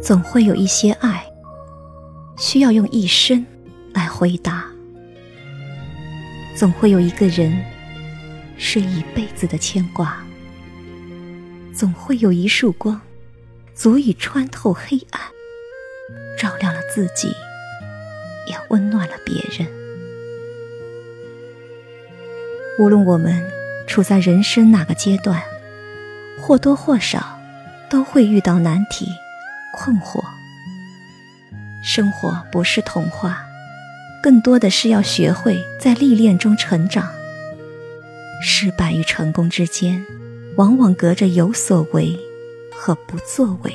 总会有一些爱，需要用一生来回答；总会有一个人，是一辈子的牵挂；总会有一束光，足以穿透黑暗，照亮了自己，也温暖了别人。无论我们处在人生哪个阶段，或多或少都会遇到难题。困惑，生活不是童话，更多的是要学会在历练中成长。失败与成功之间，往往隔着有所为和不作为。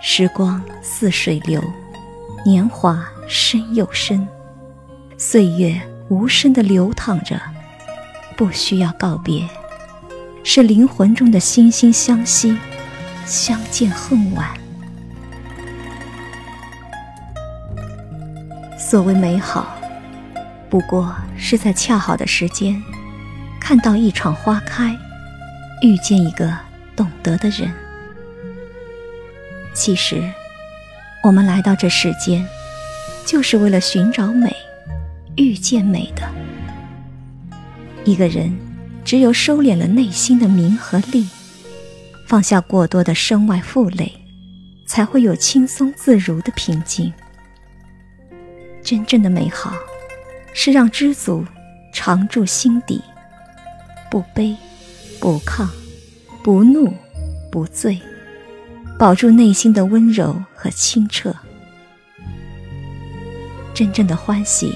时光似水流。年华深又深，岁月无声的流淌着，不需要告别，是灵魂中的惺惺相惜，相见恨晚。所谓美好，不过是在恰好的时间，看到一场花开，遇见一个懂得的人。其实。我们来到这世间，就是为了寻找美，遇见美的。一个人只有收敛了内心的名和利，放下过多的身外负累，才会有轻松自如的平静。真正的美好，是让知足常驻心底，不悲，不亢，不怒，不醉。保住内心的温柔和清澈，真正的欢喜，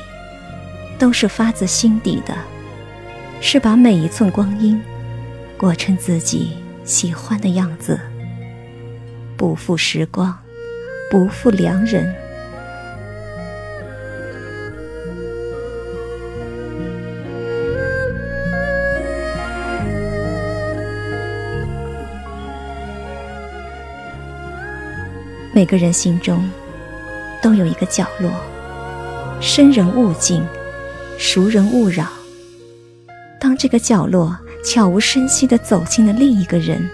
都是发自心底的，是把每一寸光阴过成自己喜欢的样子，不负时光，不负良人。每个人心中都有一个角落，生人勿近，熟人勿扰。当这个角落悄无声息地走进了另一个人，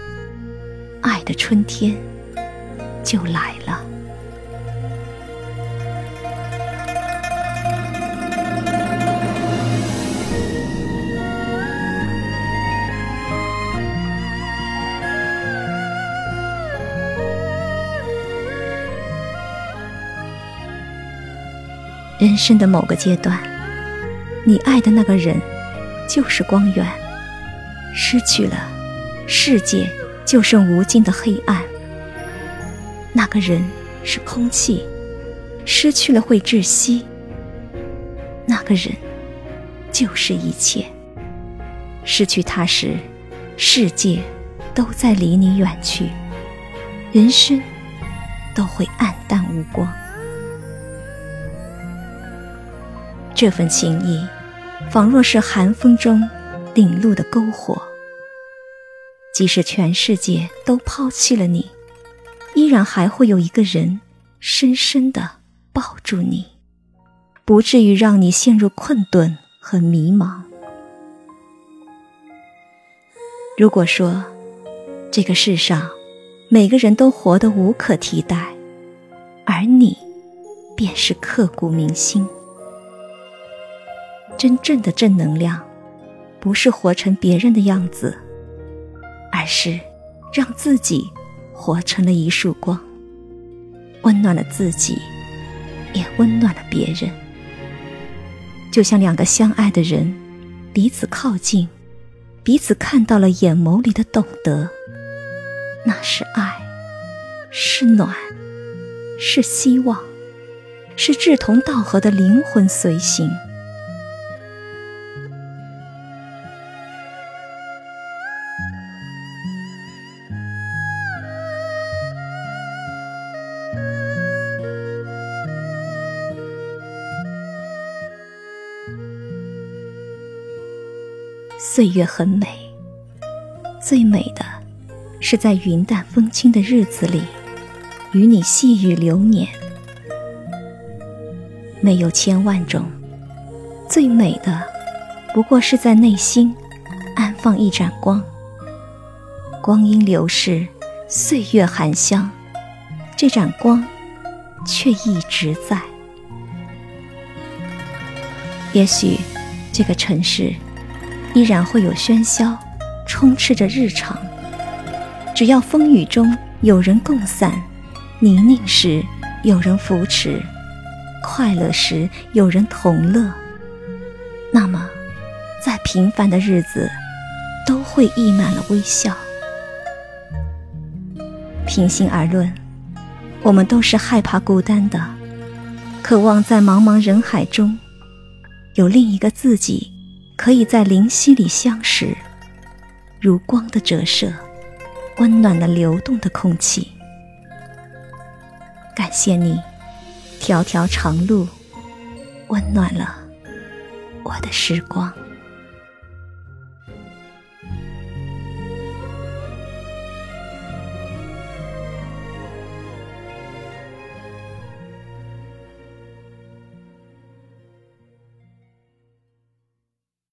爱的春天就来了。人生的某个阶段，你爱的那个人就是光源，失去了，世界就剩无尽的黑暗。那个人是空气，失去了会窒息。那个人就是一切，失去他时，世界都在离你远去，人生都会黯淡无光。这份情谊，仿若是寒风中领路的篝火。即使全世界都抛弃了你，依然还会有一个人深深的抱住你，不至于让你陷入困顿和迷茫。如果说这个世上每个人都活得无可替代，而你便是刻骨铭心。真正的正能量，不是活成别人的样子，而是让自己活成了一束光，温暖了自己，也温暖了别人。就像两个相爱的人，彼此靠近，彼此看到了眼眸里的懂得，那是爱，是暖，是希望，是志同道合的灵魂随行。岁月很美，最美的是在云淡风轻的日子里，与你细语流年。没有千万种，最美的不过是在内心安放一盏光。光阴流逝，岁月含香，这盏光却一直在。也许，这个城市依然会有喧嚣，充斥着日常。只要风雨中有人共伞，泥泞时有人扶持，快乐时有人同乐，那么，再平凡的日子都会溢满了微笑。平心而论，我们都是害怕孤单的，渴望在茫茫人海中。有另一个自己，可以在灵犀里相识，如光的折射，温暖了流动的空气。感谢你，条条长路，温暖了我的时光。